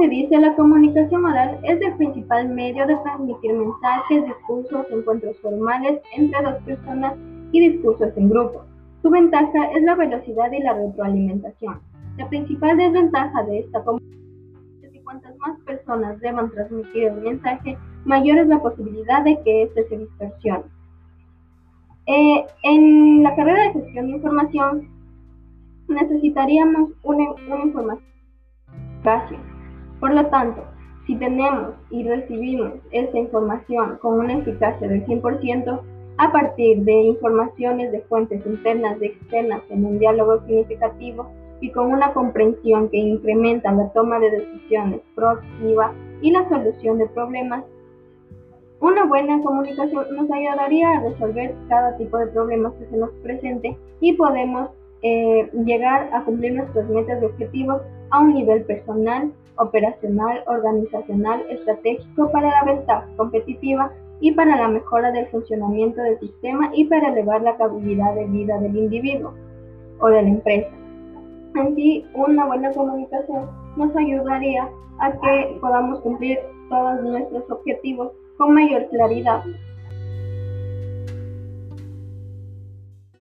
se dice, la comunicación oral es el principal medio de transmitir mensajes, discursos, encuentros formales entre dos personas y discursos en grupo. Su ventaja es la velocidad y la retroalimentación. La principal desventaja de esta comunicación es que cuantas más personas deban transmitir el mensaje, mayor es la posibilidad de que éste se distorsione. Eh, en la carrera de gestión de información necesitaríamos una, información por lo tanto, si tenemos y recibimos esta información con una eficacia del 100%, a partir de informaciones de fuentes internas y externas en un diálogo significativo y con una comprensión que incrementa la toma de decisiones proactiva y la solución de problemas, una buena comunicación nos ayudaría a resolver cada tipo de problemas que se nos presente y podemos eh, llegar a cumplir nuestras metas y objetivos a un nivel personal, operacional, organizacional, estratégico para la ventaja competitiva y para la mejora del funcionamiento del sistema y para elevar la calidad de vida del individuo o de la empresa. En sí, una buena comunicación nos ayudaría a que podamos cumplir todos nuestros objetivos con mayor claridad